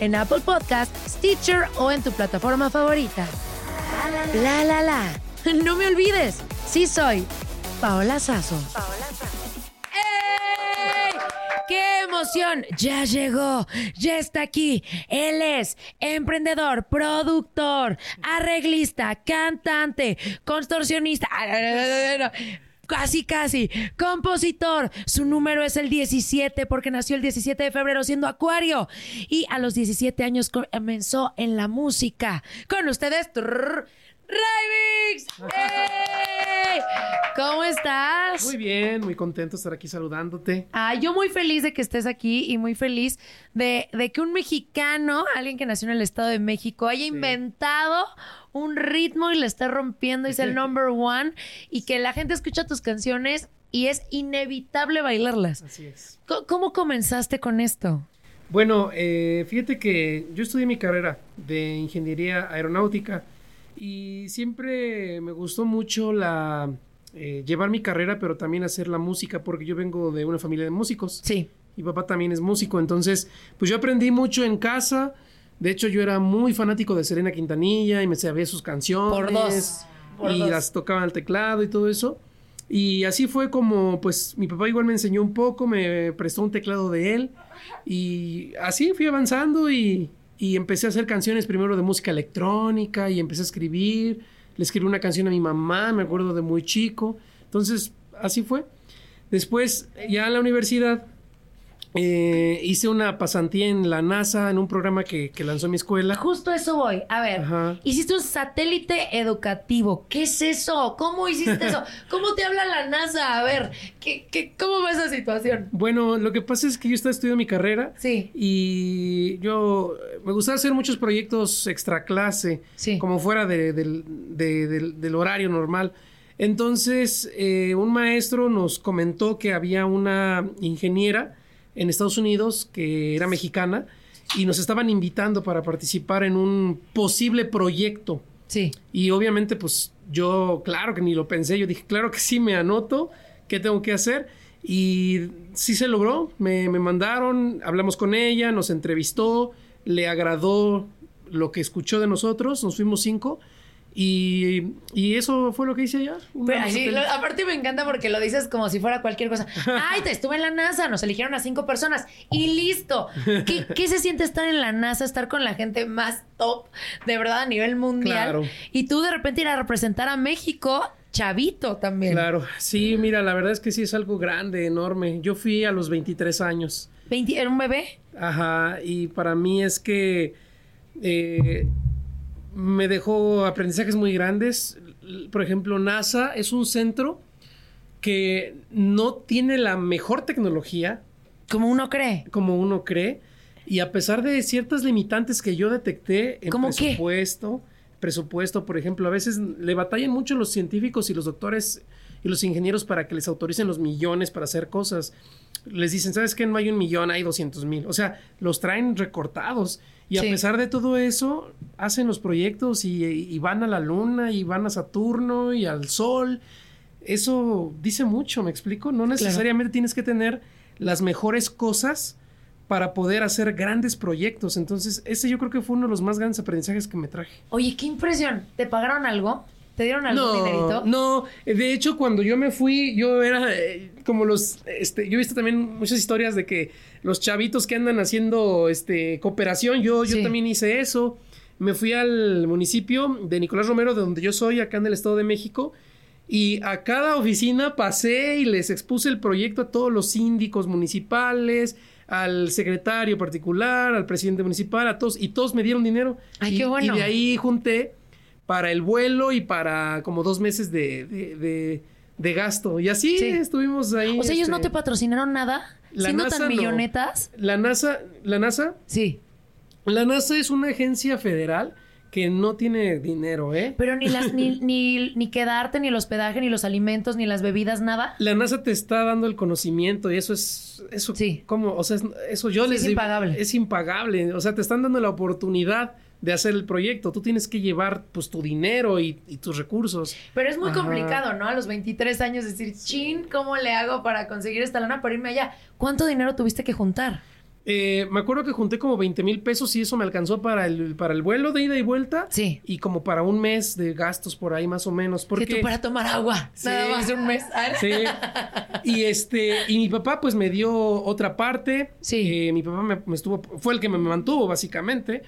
en Apple Podcast, Stitcher o en tu plataforma favorita. La la la. No me olvides, sí soy Paola Sazo. ¡Ey! ¡Qué emoción! Ya llegó, ya está aquí. Él es emprendedor, productor, arreglista, cantante, contorsionista. Casi, casi. Compositor. Su número es el 17 porque nació el 17 de febrero siendo acuario. Y a los 17 años comenzó en la música. Con ustedes, Raivix. ¡Ey! ¿Cómo estás? Muy bien, muy contento de estar aquí saludándote. Ah, yo muy feliz de que estés aquí y muy feliz de, de que un mexicano, alguien que nació en el Estado de México, haya inventado un ritmo y le esté rompiendo y es el number one y que la gente escucha tus canciones y es inevitable bailarlas. Así es. Co- ¿Cómo comenzaste con esto? Bueno, eh, fíjate que yo estudié mi carrera de ingeniería aeronáutica y siempre me gustó mucho la eh, llevar mi carrera, pero también hacer la música, porque yo vengo de una familia de músicos. Sí. Mi papá también es músico, entonces, pues yo aprendí mucho en casa. De hecho, yo era muy fanático de Serena Quintanilla y me sabía sus canciones. Por dos. Por y dos. las tocaba al teclado y todo eso. Y así fue como, pues, mi papá igual me enseñó un poco, me prestó un teclado de él. Y así fui avanzando y, y empecé a hacer canciones primero de música electrónica y empecé a escribir. Le escribí una canción a mi mamá, me acuerdo de muy chico. Entonces, así fue. Después, ya en la universidad, eh, hice una pasantía en la NASA, en un programa que, que lanzó mi escuela. Justo eso voy. A ver, Ajá. hiciste un satélite educativo. ¿Qué es eso? ¿Cómo hiciste eso? ¿Cómo te habla la NASA? A ver, ¿qué, qué, ¿cómo va esa situación? Bueno, lo que pasa es que yo estaba estudiando mi carrera Sí. y yo eh, me gustaba hacer muchos proyectos extra clase, Sí. como fuera de- del- del horario normal. Entonces, eh, un maestro nos comentó que había una ingeniera en Estados Unidos que era mexicana y nos estaban invitando para participar en un posible proyecto. Sí. Y obviamente, pues yo, claro que ni lo pensé, yo dije, claro que sí, me anoto, ¿qué tengo que hacer? Y sí se logró, me, me mandaron, hablamos con ella, nos entrevistó, le agradó lo que escuchó de nosotros, nos fuimos cinco. Y, y eso fue lo que hice allá. una Pero así, satélite. lo- aparte me encanta porque lo dices como si fuera cualquier cosa. Ay, te estuve en la NASA, nos eligieron a cinco personas y listo. ¿Qué, qué se siente estar en la NASA, estar con la gente más top, de verdad, a nivel mundial? Claro. Y tú de repente ir a representar a México, chavito también. Claro, sí, mira, la verdad es que sí es algo grande, enorme. Yo fui a los 23 años. 20 ¿Era un bebé? Ajá, y para mí es que eh, me dejó aprendizajes muy grandes. Por ejemplo, NASA es un centro que no tiene la mejor tecnología, Como uno cree. como uno cree. Y a pesar de ciertas limitantes que yo detecté en ¿Cómo qué? presupuesto, presupuesto, por ejemplo, a veces le batallan mucho los científicos y los doctores y los ingenieros para que les autoricen los millones para hacer cosas. Les dicen, ¿sabes qué? No hay un millón, hay 200 mil. O sea, los traen recortados. Y Sí. a pesar de todo eso, hacen los proyectos y, y van a la luna y van a Saturno y al Sol. Eso dice mucho, ¿me explico? No necesariamente tienes que tener las mejores cosas para poder hacer grandes proyectos. Entonces, ese yo creo que fue uno de los más grandes aprendizajes que me traje. Oye, qué impresión. ¿Te pagaron algo? ¿Te dieron algún dinerito? no. De hecho, cuando yo me fui, yo era eh, como los, este, yo he visto también muchas historias de que los chavitos que andan haciendo, este, cooperación, yo, también hice eso. Me fui al municipio de Nicolás Romero, de donde yo soy, acá en el Estado de México. Y a cada oficina pasé y les expuse el proyecto a todos los síndicos municipales, al secretario particular, al presidente municipal, a todos, y todos me dieron dinero. Ay, Y- qué bueno. Y de ahí junté para el vuelo y para como dos meses de, de, de- de gasto. Y así Sí. estuvimos ahí. O sea, ellos no este, te patrocinaron nada. La Siendo NASA tan no. millonetas. La NASA, la NASA, Sí. la NASA es una agencia federal que no tiene dinero, ¿eh? Pero ni las, ni, ni, ni quedarte, ni el hospedaje, ni los alimentos, ni las bebidas, nada. La NASA te está dando el conocimiento y eso es eso Sí. como, o sea, es- eso yo Sí, les es digo, impagable. Es impagable, o sea, te están dando la oportunidad de hacer el proyecto. Tú tienes que llevar pues tu dinero y, y tus recursos. Pero es muy Ajá. complicado, ¿no? A los 23 años decir, chin, ¿cómo le hago para conseguir esta lana para irme allá? ¿Cuánto dinero tuviste que juntar? Eh, me acuerdo que junté como 20 mil pesos y eso me alcanzó para el, para el vuelo de ida y vuelta. Sí. Y como para un mes de gastos por ahí más o menos. Porque, Que tú para tomar agua. Sí. Nada más un mes. Sí. Y este, y mi papá pues me dio otra parte. Sí. Eh, mi papá me, me estuvo, fue el que me mantuvo básicamente.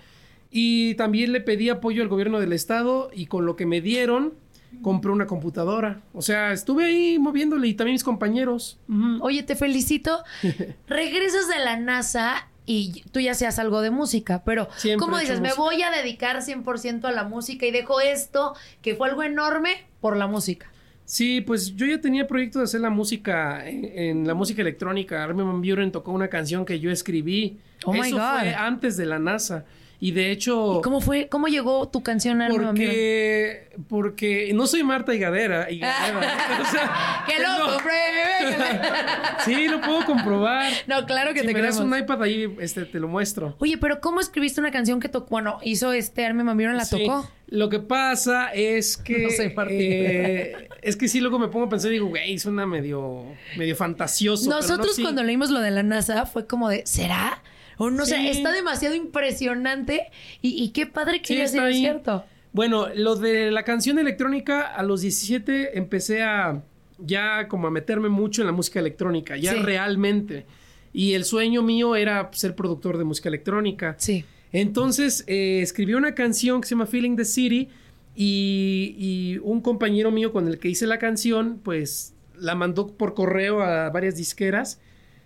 Y también le pedí apoyo al gobierno del estado y con lo que me dieron compré una computadora. O sea, estuve ahí moviéndole y también mis compañeros. Oye, te felicito. Regresas de la NASA y tú ya seas algo de música, pero Siempre ¿cómo dices? Me voy a dedicar 100% a la música y dejo esto, que fue algo enorme, por la música. Sí, pues yo ya tenía proyecto de hacer la música en, en la música electrónica. Armin Van Buren tocó una canción que yo escribí. Oh my Eso God. fue antes de la NASA. Y de hecho. ¿Y cómo fue? ¿Cómo llegó tu canción a Porque, porque no soy Marta Higadera. Higadera, o sea, ¡Que lo no. Sí, lo puedo comprobar. No, claro que si te me das un iPad ahí, este, te lo muestro. Oye, pero ¿cómo escribiste una canción que tocó? Bueno, hizo este Van Buren, la Sí. tocó. Lo que pasa es que. No sé, eh, es que sí, luego me pongo a pensar y digo, güey, suena medio, medio fantasioso. pero no Nosotros cuando leímos lo de la NASA fue como de, ¿será? O no sé, Sí. está demasiado impresionante y, y qué padre que Sí, haya sido cierto. Bueno, lo de la canción electrónica, a los 17 empecé a ya como a meterme mucho en la música electrónica, ya Sí. realmente. Y el sueño mío era ser productor de música electrónica. Sí. Entonces eh, escribí una canción que se llama Feeling the City y, y un compañero mío con el que hice la canción, pues la mandó por correo a varias disqueras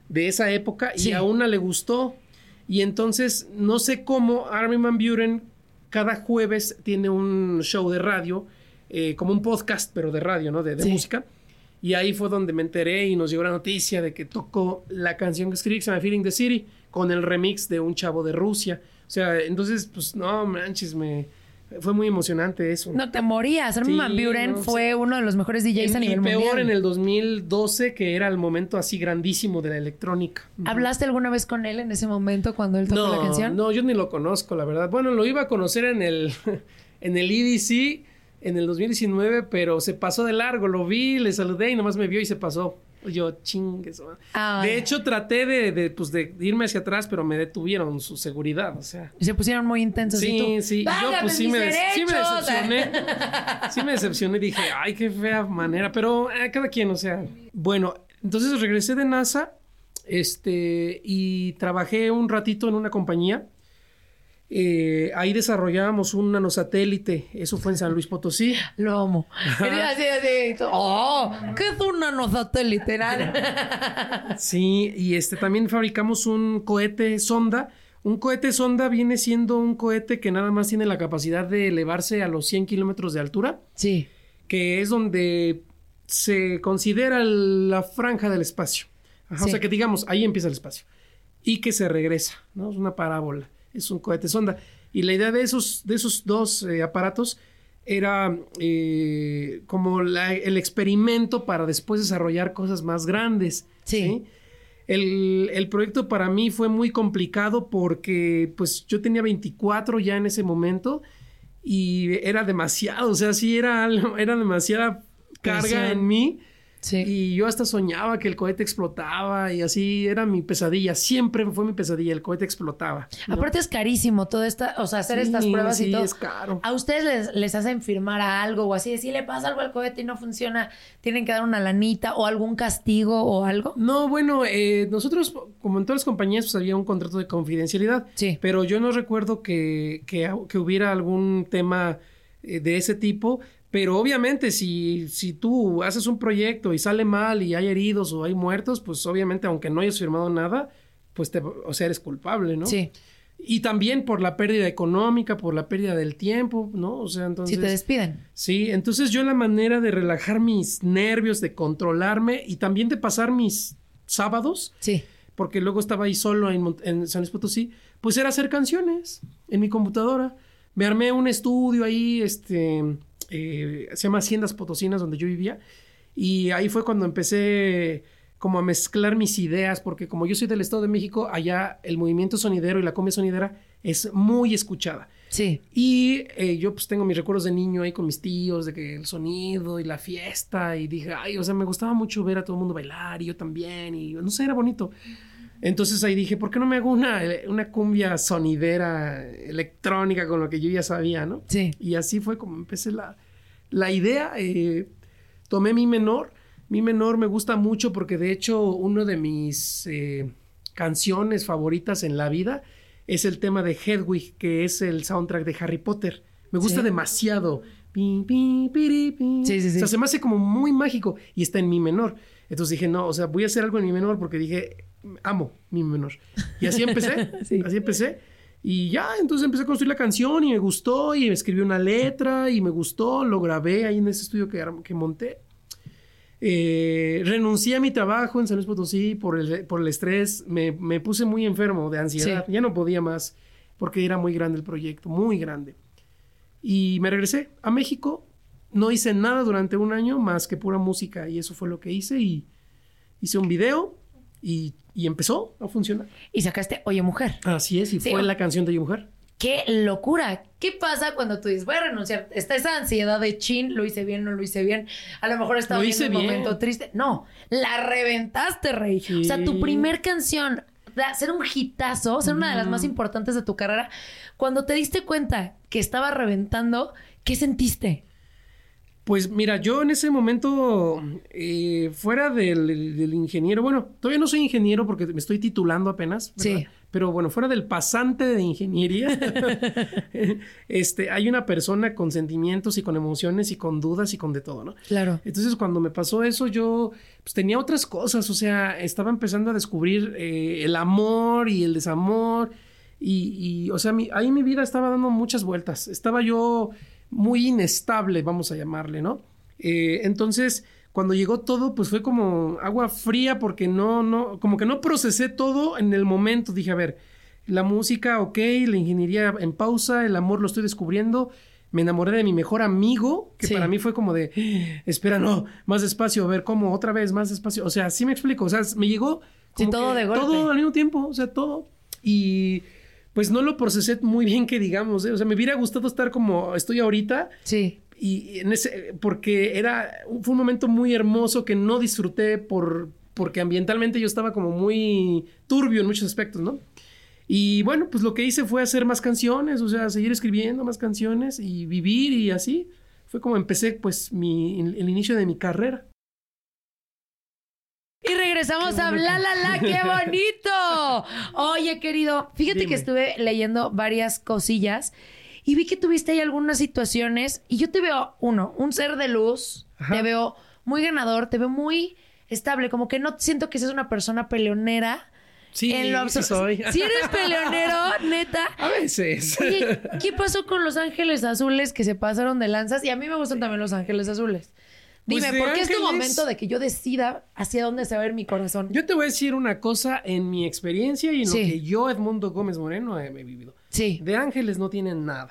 de esa época Sí. y a una le gustó. Y entonces, no sé cómo, Armin Van Buren cada jueves tiene un show de radio, eh, como un podcast, pero de radio, ¿no? De, de Sí. música. Y ahí fue donde me enteré y nos llegó la noticia de que tocó la canción que escribí, que se llama Feeling the City, con el remix de un chavo de Rusia. O sea, entonces, pues no manches, me fue muy emocionante eso. No te morías. Armin Sí, Van Buren no, fue uno de los mejores DJs a En- y nivel peor mundial. en el 2012, que era el momento así grandísimo de la electrónica. ¿Hablaste alguna vez con él en ese momento cuando él tocó No, la canción? no, yo ni lo conozco, la verdad. Bueno, lo iba a conocer en el, en el EDC en el 2019, pero se pasó de largo. Lo vi, le saludé y nomás me vio y se pasó. Yo, chingues. Ay. De hecho, traté de, de, pues, de irme hacia atrás, pero me detuvieron su seguridad, o sea. Se pusieron muy intensos. ¿y tú? Sí, sí. Y Yo, ¡Válgame pues sí me, sí me decepcioné. Sí me decepcioné. Dije, ay, qué fea manera. Pero eh, cada quien, o sea. Bueno, entonces regresé de NASA. Este. Y trabajé un ratito en una compañía. Eh, ahí desarrollábamos un nanosatélite. Eso fue en San Luis Potosí. Lo amo. Era así, así. ¡Oh! ¿Qué es un nanosatélite? Sí, y este también fabricamos un cohete sonda Un cohete sonda viene siendo un cohete que nada más tiene la capacidad de elevarse a los 100 kilómetros de altura, Sí. que es donde se considera la franja del espacio. Ajá, O sea que digamos, ahí empieza el espacio. Y que se regresa, ¿no? Es una parábola, es un cohete sonda. Y la idea de esos, de esos dos eh, aparatos era eh, como la- el experimento para después desarrollar cosas más grandes. Sí. El, el proyecto para mí fue muy complicado porque pues yo tenía 24 ya en ese momento y era demasiado, o sea, sí era, era demasiada carga Presión. en mí. Sí. Y yo hasta soñaba que el cohete explotaba y así era mi pesadilla. Siempre fue mi pesadilla, el cohete explotaba. ¿no? Aparte es carísimo todo esta, o sea, hacer Sí, estas pruebas y todo. es caro. A ustedes les, les hacen firmar a algo o así, de si le pasa algo al cohete y no funciona, tienen que dar una lanita o algún castigo o algo. No, bueno, eh, nosotros, como en todas las compañías, pues había un contrato de confidencialidad. Sí. Pero yo no recuerdo que, que, que hubiera algún tema eh, de ese tipo. Pero obviamente, si, si tú haces un proyecto y sale mal y hay heridos o hay muertos, pues obviamente, aunque no hayas firmado nada, pues te, o sea, eres culpable, ¿no? Sí. Y también por la pérdida económica, por la pérdida del tiempo, ¿no? O sea, entonces. Si te despiden. Sí, entonces yo la manera de relajar mis nervios, de controlarme y también de pasar mis sábados, Sí. porque luego estaba ahí solo en, en San Luis Potosí, pues era hacer canciones en mi computadora. Me armé un estudio ahí, este, eh, se llama Haciendas Potosinas, donde yo vivía, y ahí fue cuando empecé como a mezclar mis ideas, porque como yo soy del Estado de México, allá el movimiento sonidero y la cumbia sonidera es muy escuchada. Sí. Y eh, yo pues tengo mis recuerdos de niño ahí con mis tíos, de que el sonido y la fiesta, y dije, ay, o sea, me gustaba mucho ver a todo el mundo bailar, y yo también, y no sé, era bonito. Entonces ahí dije, ¿por qué no me hago una, una cumbia sonidera electrónica con lo que yo ya sabía, no? Sí. Y así fue como empecé la, la idea. eh, tomé mi menor. Mi menor me gusta mucho porque de hecho uno de mis eh, canciones favoritas en la vida es el tema de Hedwig, que es el soundtrack de Harry Potter. Me gusta Sí. demasiado. Pi, pi, piri, pi. Sí, sí, sí. O sea, se me hace como muy mágico y está en mi menor. Entonces dije, no, o sea, voy a hacer algo en mi menor porque dije, amo mi menor. Y así empecé, Sí. así empecé. Y ya, entonces empecé a construir la canción y me gustó y escribí una letra y me gustó, lo grabé ahí en ese estudio que, que monté. Eh, renuncié a mi trabajo en San Luis Potosí por el, por el estrés, me, me puse muy enfermo de ansiedad, Sí. ya no podía más porque era muy grande el proyecto, muy grande. Y me regresé a México, no hice nada durante un año más que pura música y eso fue lo que hice y hice un video y, y empezó a funcionar. Y sacaste Oye Mujer. Así es, y Sí, fue o- la canción de Yo Mujer. ¡Qué locura! ¿Qué pasa cuando tú dices, voy a renunciar? Está esa ansiedad de chin, lo hice bien, no lo hice bien. A lo mejor estaba hice un momento triste. No, la reventaste, Rey. O sea, tu primer canción, de ser un hitazo, ser una de las más importantes de tu carrera, cuando te diste cuenta que estaba reventando, ¿qué sentiste? Pues mira, yo en ese momento, eh, fuera del, del ingeniero, bueno, todavía no soy ingeniero porque me estoy titulando apenas, ¿verdad? Sí. Pero bueno, fuera del pasante de ingeniería, este, hay una persona con sentimientos y con emociones y con dudas y con de todo, ¿no? Claro. Entonces, cuando me pasó eso, yo pues, tenía otras cosas, o sea, estaba empezando a descubrir eh, el amor y el desamor, y, y, o sea, mi- ahí mi vida estaba dando muchas vueltas, estaba yo muy inestable, vamos a llamarle, ¿no? Eh, entonces, cuando llegó todo, pues fue como agua fría porque no, no, como que no procesé todo en el momento, dije, a ver, la música, ok, la ingeniería en pausa, el amor lo estoy descubriendo. Me enamoré de mi mejor amigo, que Sí. para mí fue como de, "Ah, espera, no, más despacio, a ver, ¿cómo? Otra vez, más despacio. O sea, sí me explico, o sea, me llegó Sí, como todo que de golpe. Todo al mismo tiempo, o sea, todo. Y pues no lo procesé muy bien, que digamos, ¿eh? o sea, me hubiera gustado estar como estoy ahorita, Sí. y en ese porque era fue un momento muy hermoso que no disfruté por porque ambientalmente yo estaba como muy turbio en muchos aspectos, ¿no? Y bueno, pues lo que hice fue hacer más canciones, o sea, seguir escribiendo más canciones y vivir y así fue como empecé pues mi el inicio de mi carrera. Y regresamos a Bla La La, qué bonito. Oye, querido, fíjate Dime. que estuve leyendo varias cosillas y vi que tuviste ahí algunas situaciones y yo te veo, uno, un ser de luz, Ajá. te veo muy ganador, te veo muy estable, como que no siento que seas una persona peleonera Sí, en lo sí soy. Si eres peleonero, neta. A veces. Oye, ¿qué pasó con los ángeles azules que se pasaron de lanzas? Y a mí me gustan también los ángeles azules. Dime, Pues ¿por qué es tu momento de que yo decida hacia dónde se va a ir mi corazón? Yo te voy a decir una cosa en mi experiencia y en Sí. lo que yo, Edmundo Gómez Moreno, he, he vivido. Sí, De ángeles no tienen nada.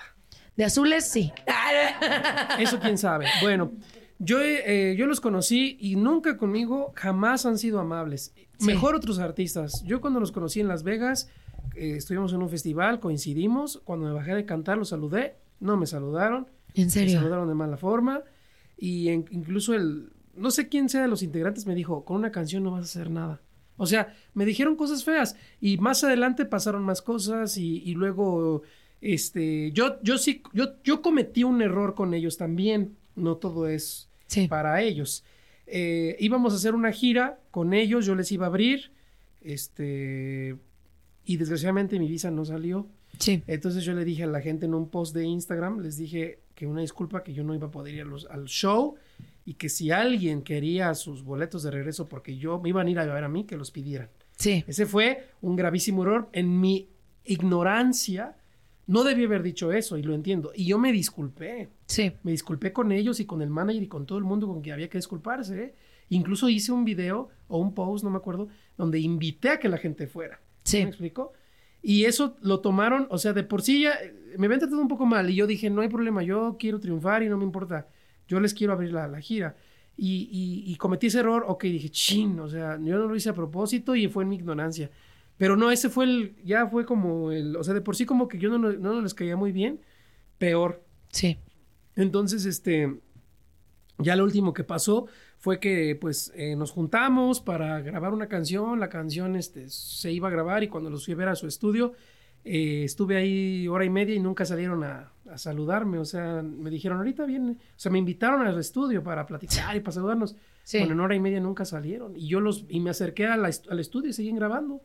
de azules sí. Eso quién sabe. Bueno, yo, eh, yo los conocí y nunca conmigo jamás han sido amables. Sí. Mejor otros artistas. Yo cuando los conocí en Las Vegas, eh, estuvimos en un festival, coincidimos. Cuando me bajé de cantar, los saludé. No me saludaron. ¿En Me serio? saludaron de mala forma. Y en- incluso el, no sé quién sea de los integrantes me dijo, con una canción no vas a hacer nada. O sea, me dijeron cosas feas y más adelante pasaron más cosas y, y luego, este, yo, yo sí, yo, yo cometí un error con ellos también. No todo es Sí. para ellos. Eh, íbamos a hacer una gira con ellos, yo les iba a abrir, este, y desgraciadamente mi visa no salió. Sí. Entonces yo le dije a la gente en un post de Instagram, les dije que una disculpa que yo no iba a poder ir a los- al show y que si alguien quería sus boletos de regreso porque yo me iban a ir a ver a mí, que los pidieran. Sí. Ese fue un gravísimo error. En mi ignorancia, no debí haber dicho eso y lo entiendo. Y yo me disculpé. Sí. Me disculpé con ellos y con el manager y con todo el mundo con que había que disculparse. ¿eh? Incluso hice un video o un post, no me acuerdo, donde invité a que la gente fuera. Sí. ¿Me explico? Y eso lo tomaron, o sea, de por sí ya eh, me habían tratado un poco mal y yo dije, no hay problema, yo quiero triunfar y no me importa, yo les quiero abrir la, la gira. Y, y- y cometí ese error, ok, dije, chin, o sea, yo no lo hice a propósito y fue en mi ignorancia. Pero no, ese fue el, ya fue como el, o sea, de por sí como que yo no, no, no les caía muy bien, peor. Sí. Entonces, este, ya lo último que pasó fue que, pues, eh, nos juntamos para grabar una canción. La canción, este, se iba a grabar y cuando los fui a ver a su estudio, eh, estuve ahí hora y media y nunca salieron a, a saludarme. O sea, me dijeron, ahorita viene. O sea, me invitaron al estudio para platicar y para saludarnos. Sí. Bueno, en hora y media nunca salieron. Y yo los, y me acerqué a la est- al estudio y seguían grabando.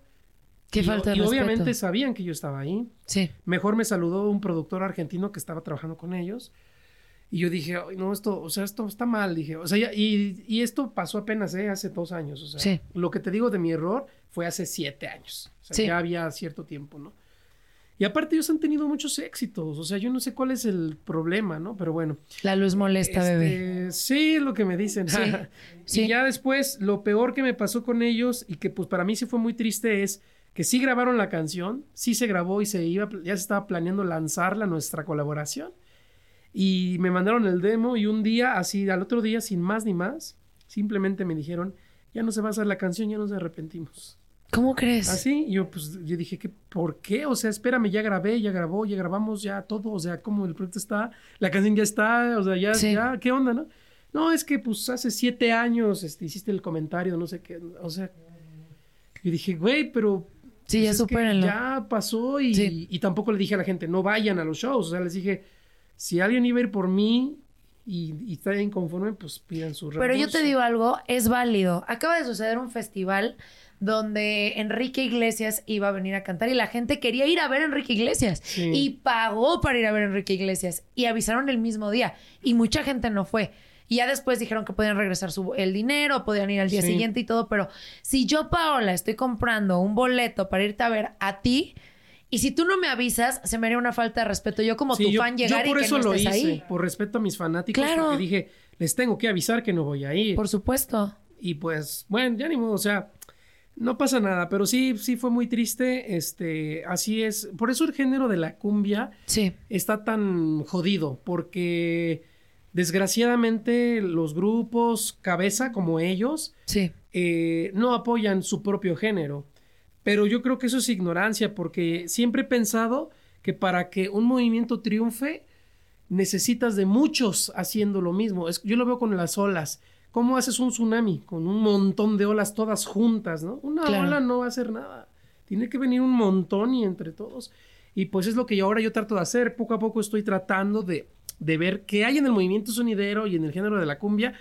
Qué y, falta de y respeto. obviamente sabían que yo estaba ahí. Sí. Mejor me saludó un productor argentino que estaba trabajando con ellos. Y yo dije, "Ay, no, esto, o sea, esto está mal. Dije, o sea, ya- y, y esto pasó apenas, ¿eh? Hace dos años. O sea, Sí. lo que te digo de mi error fue hace siete años. O sea, Sí. ya había cierto tiempo, ¿no? Y aparte ellos han tenido muchos éxitos. O sea, yo no sé cuál es el problema, ¿no? Pero bueno. La luz molesta, bebé. Este, Sí, es lo que me dicen. Sí, sí. Y ya después, lo peor que me pasó con ellos y que pues para mí sí fue muy triste es que sí grabaron la canción, sí se grabó y se iba, ya se estaba planeando lanzarla nuestra colaboración. Y me mandaron el demo y un día, así al otro día, sin más ni más, simplemente me dijeron, ya no se va a hacer la canción, ya nos arrepentimos. ¿Cómo crees? Así, yo pues yo dije que ¿por qué? O sea, espérame, ya grabé, ya grabó, ya grabamos, ya todo, o sea, como el proyecto está, la canción ya está, o sea, ya, Sí. ya, ¿qué onda, no? No, es que pues hace siete años este, hiciste el comentario, no sé qué, o sea, yo dije, güey, pero Sí, pues, ya es que supérenlo. Ya pasó y, Sí. y tampoco le dije a la gente, no vayan a los shows, o sea, les dije, si alguien iba a ir por mí y, y está inconforme, pues pidan su Pero yo te digo algo, es válido. Acaba de suceder un festival donde Enrique Iglesias iba a venir a cantar y la gente quería ir a ver a Enrique Iglesias Sí. y pagó para ir a ver a Enrique Iglesias y avisaron el mismo día y mucha gente no fue. Y ya después dijeron que podían regresar su, el dinero, podían ir al día Sí. siguiente y todo, pero si yo, Paola, estoy comprando un boleto para irte a ver a ti y si tú no me avisas, se me haría una falta de respeto. Yo como Sí, tu yo- fan yo llegar por y que eso no lo estés hice, ahí. por respeto a mis fanáticos, Claro. porque dije, les tengo que avisar que no voy a ir. Por supuesto. Y pues, bueno, ya ni modo, o sea, no pasa nada, pero sí, sí fue muy triste, este, así es. Por eso el género de la cumbia Sí. está tan jodido, porque desgraciadamente los grupos cabeza como ellos Sí. eh, no apoyan su propio género. Pero yo creo que eso es ignorancia, porque siempre he pensado que para que un movimiento triunfe, necesitas de muchos haciendo lo mismo. Es- yo lo veo con las olas. ¿Cómo haces un tsunami? Con un montón de olas todas juntas, ¿no? Una Claro. ola no va a hacer nada. Tiene que venir un montón y entre todos. Y pues es lo que yo ahora yo trato de hacer. Poco a poco estoy tratando de, de ver qué hay en el movimiento sonidero y en el género de la cumbia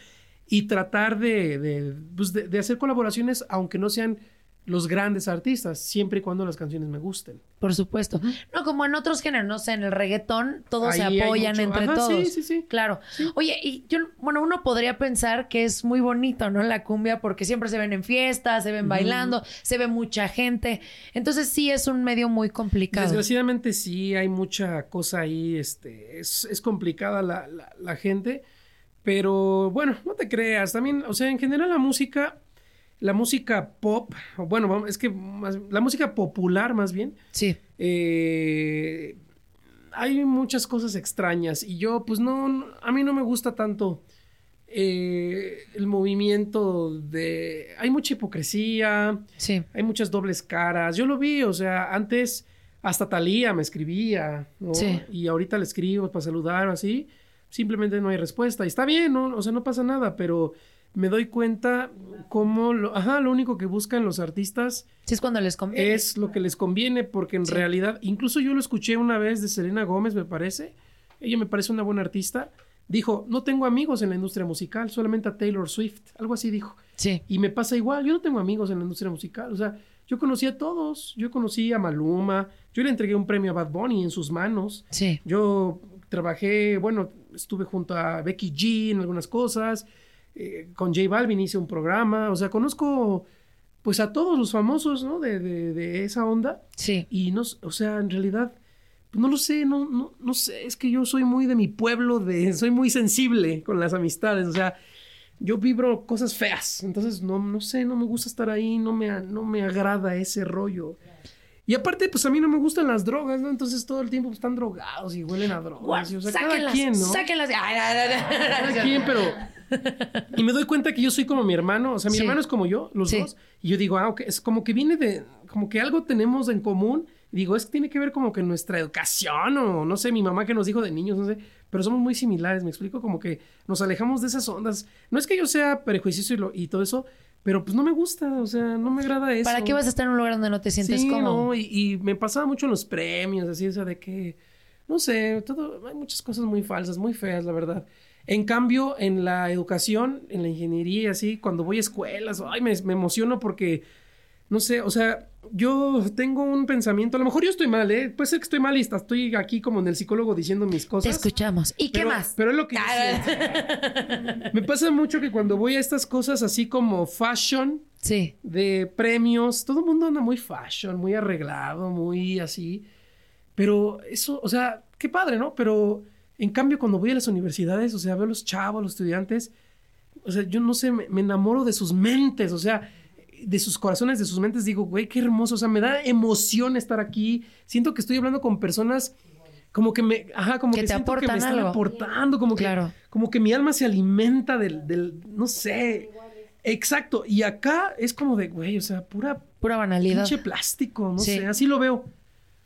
y tratar de, de, pues, de- de hacer colaboraciones, aunque no sean los grandes artistas, siempre y cuando las canciones me gusten. Por supuesto. No, como en otros géneros, no sé, en el reggaetón todos se Ahí apoyan entre Ajá, todos. sí, sí, sí. Claro. Oye, y yo, bueno, uno podría pensar que es muy bonito, ¿no? La cumbia, porque siempre se ven en fiestas, se ven bailando, se ve mucha gente. Entonces sí es un medio muy complicado. Desgraciadamente sí, hay mucha cosa ahí, este, es, es complicada la, la- la gente, pero bueno, no te creas, también, o sea, en general la música, la música pop, bueno, es que más- la música popular más bien, Sí. eh, hay muchas cosas extrañas y yo, pues no, no- a mí no me gusta tanto eh, el movimiento de... Hay mucha hipocresía, Sí. hay muchas dobles caras. Yo lo vi, o sea, antes hasta Talía me escribía, ¿no? Sí. Y ahorita le escribo para saludar o así. Simplemente no hay respuesta. Y está bien, ¿no? O sea, no pasa nada, pero me doy cuenta cómo, lo, ajá, lo único que buscan los artistas Sí es cuando les conviene. es lo que les conviene, porque en Sí. realidad, incluso yo lo escuché una vez de Selena Gómez, me parece. Ella me parece una buena artista. Dijo, no tengo amigos en la industria musical, solamente a Taylor Swift. Algo así dijo. Sí. Y me pasa igual, yo no tengo amigos en la industria musical, o sea, yo conocí a todos, yo conocí a Maluma, yo le entregué un premio a Bad Bunny en sus manos, Sí. yo trabajé, bueno, estuve junto a Becky G en algunas cosas, eh, con J Balvin hice un programa, o sea, conozco pues a todos los famosos, ¿no? De, de, de esa onda Sí. y no, o sea, en realidad, pues no lo sé, no, no, no sé, es que yo soy muy de mi pueblo, de, soy muy sensible con las amistades, o sea, yo vibro cosas feas, entonces no, no sé, no me gusta estar ahí, no me, no me agrada ese rollo. Y aparte, pues a mí no me gustan las drogas, ¿no? Entonces todo el tiempo están drogados y huelen a drogas. y, o sea, cada sáquenlas, quien, ¿no? sáquenlas. Ay, ay, ay, ay. Cada quien, pero... Y me doy cuenta que yo soy como mi hermano, o sea, mi Sí. hermano es como yo, los Sí. dos. Y yo digo, ah, ok, es como que viene de, como que algo tenemos en común. Y digo, es que tiene que ver como que nuestra educación o no sé, mi mamá que nos dijo de niños, no sé, pero somos muy similares, me explico, como que nos alejamos de esas ondas. No es que yo sea prejuicioso y, lo- y todo eso, pero pues no me gusta, o sea, no me agrada eso. ¿Para qué vas a estar en un lugar donde no te sientes Sí, cómodo? no, y, y me pasaba mucho en los premios, así, o sea, de que, no sé, todo, hay muchas cosas muy falsas, muy feas, la verdad. En cambio, en la educación, en la ingeniería, así, cuando voy a escuelas, ay, me, me emociono porque, no sé, o sea, yo tengo un pensamiento, a lo mejor yo estoy mal, ¿eh? Puede ser que estoy mal y estoy aquí como en el psicólogo diciendo mis Te cosas. escuchamos. ¿Y qué más? Pero es lo que siento. Me pasa mucho que cuando voy a estas cosas así como fashion, Sí. de premios, todo el mundo anda muy fashion, muy arreglado, muy así. Pero eso, o sea, qué padre, ¿no? Pero en cambio, cuando voy a las universidades, o sea, veo a los chavos, los estudiantes, o sea, yo no sé, me, me enamoro de sus mentes, o sea, de sus corazones, de sus mentes, digo, güey, qué hermoso, o sea, me da emoción estar aquí. Siento que estoy hablando con personas como que me, ajá, como Que que, te siento que me están algo. aportando, como que, Claro. como que mi alma se alimenta del, del, no sé, exacto. Y acá es como de, güey, o sea, pura Pura banalidad. pinche plástico, no Sí. sé, así lo veo.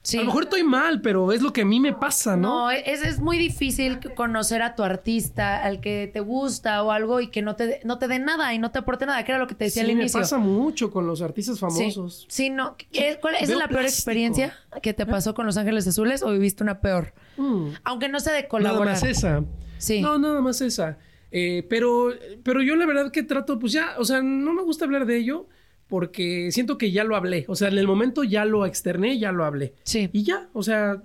Sí. A lo mejor estoy mal, pero es lo que a mí me pasa, ¿no? No, es, es muy difícil conocer a tu artista, al que te gusta o algo y que no te, no te dé nada y no te aporte nada, que era lo que te decía sí, al me inicio. pasa mucho con los artistas Sí, famosos. sí, no. ¿Qué- cuál- ¿Esa Veo es la peor plástico. experiencia que te pasó con Los Ángeles Azules o viviste una peor? Mm. Aunque no sea de Nada colaborar. más esa. Sí. No, nada más esa. Eh, pero, pero yo la verdad que trato, pues ya, o sea, no me gusta hablar de ello porque siento que ya lo hablé. O sea, en el momento ya lo externé, ya lo hablé. Sí. Y ya, o sea,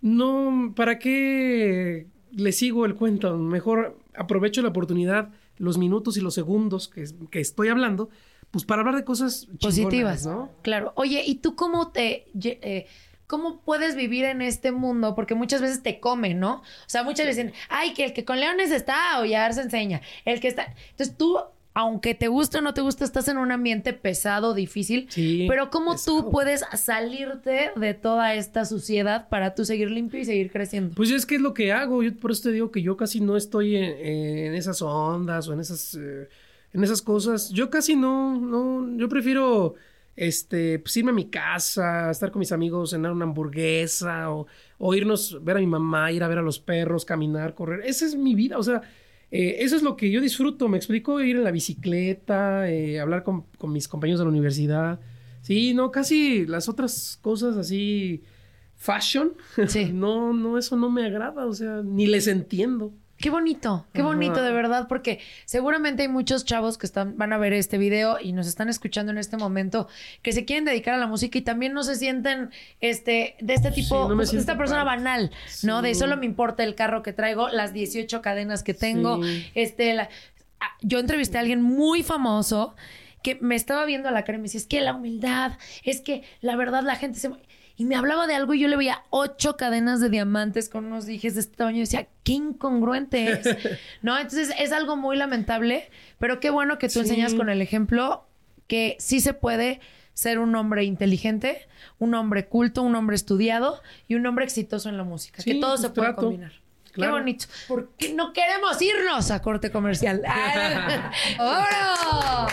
no, ¿para qué le sigo el cuento? Mejor aprovecho la oportunidad, los minutos y los segundos que, que estoy hablando, pues para hablar de cosas Positivas. ¿no? Claro. Oye, ¿y tú cómo te... eh, ¿Cómo puedes vivir en este mundo? Porque muchas veces te comen, ¿no? O sea, muchas veces dicen, ay, que el que con leones está, o ya se enseña. El que está. Entonces tú, aunque te guste o no te guste, estás en un ambiente pesado, difícil. Sí, Pero ¿cómo tú puedes salirte de toda esta suciedad para tú seguir limpio y seguir creciendo? Pues es que es lo que hago. Yo por eso te digo que yo casi no estoy en, en esas ondas o en esas, eh, en esas cosas. Yo casi no, no, yo prefiero este, pues irme a mi casa, estar con mis amigos, cenar una hamburguesa o, o irnos, ver a mi mamá, ir a ver a los perros, caminar, correr. Esa es mi vida, o sea, eh, eso es lo que yo disfruto, me explico, ir en la bicicleta, eh, hablar con, con mis compañeros de la universidad. Sí, no, casi las otras cosas así, fashion, Sí. no, no, eso no me agrada, o sea, ni les entiendo. Qué bonito, qué Ajá. bonito de verdad, porque seguramente hay muchos chavos que están, van a ver este video y nos están escuchando en este momento que se quieren dedicar a la música y también no se sienten este, de este tipo, Sí, no pues, esta persona parte. banal, ¿no? De solo me importa el carro que traigo, las 18 cadenas que tengo, Sí. este, la- ah, yo entrevisté a alguien muy famoso que me estaba viendo a la cara y me decía, es que la humildad, es que la verdad la gente se... Y me hablaba de algo y yo le veía ocho cadenas de diamantes con unos dijes de este tamaño y decía, qué incongruente es. ¿No? Entonces es algo muy lamentable, pero qué bueno que tú Sí. enseñas con el ejemplo que sí se puede ser un hombre inteligente, un hombre culto, un hombre estudiado y un hombre exitoso en la música. Sí, que todo pues se puede trato. combinar. Claro. Qué bonito. Porque no queremos irnos a corte comercial. ¡Vámonos!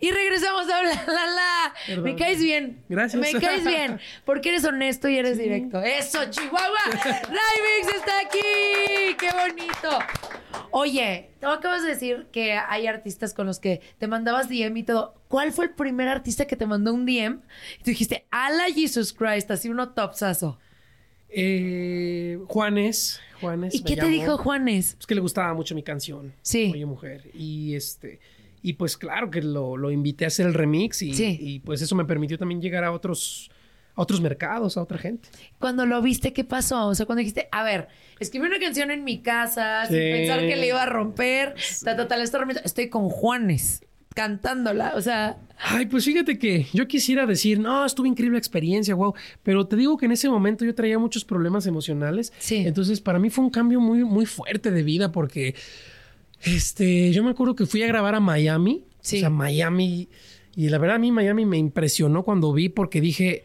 Y regresamos a hablar, la, la. Perdón. Me caes bien. Gracias. Me caes bien. Porque eres honesto y eres directo. Eso, Chihuahua. Rymix está aquí. Qué bonito. Oye, tú acabas de decir que hay artistas con los que te mandabas DM y todo. ¿Cuál fue el primer artista que te mandó un DM? Y tú dijiste, ala Jesus Christ, así uno topsazo. Eh, Juanes. Juanes. ¿Y qué te dijo Juanes? Es que le gustaba mucho mi canción. Sí. Oye, mujer. Y este. Y pues claro que lo, lo invité a hacer el remix y, Sí. y, pues eso me permitió también llegar a otros, a otros mercados, a otra gente. Cuando lo viste, ¿qué pasó? O sea, cuando dijiste, a ver, escribí una canción en mi casa sin Sí. pensar que le iba a romper. Ta, ta, ta, estoy con Juanes cantándola. O sea, Ay, pues fíjate que yo quisiera decir, no, estuvo increíble experiencia, wow. Pero te digo que en ese momento yo traía muchos problemas emocionales. Sí. Entonces, para mí fue un cambio muy, muy fuerte de vida porque, este, yo me acuerdo que fui a grabar a Miami. Sí. O sea, Miami. Y la verdad, a mí Miami me impresionó cuando vi porque dije,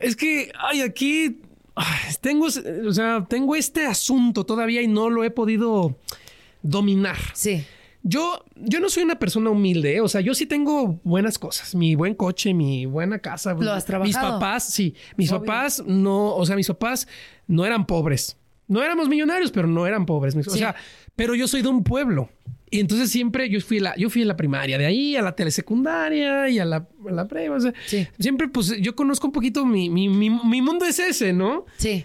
es que, ay, aquí ay, tengo, o sea, tengo este asunto todavía y no lo he podido dominar. sí. Yo, yo no soy una persona humilde, ¿eh? o sea, yo sí tengo buenas cosas, mi buen coche, mi buena casa. Lo has Mis trabajado. papás, sí, mis Obvio. papás no, o sea, mis papás no eran pobres. No éramos millonarios, pero no eran pobres. O Sí. sea, pero yo soy de un pueblo. Y entonces siempre yo fui la, yo fui a la primaria, de ahí a la telesecundaria y a la, a la prepa. o sea, Sí. Siempre, pues, yo conozco un poquito mi, mi, mi, mi mundo es ese, ¿no? Sí.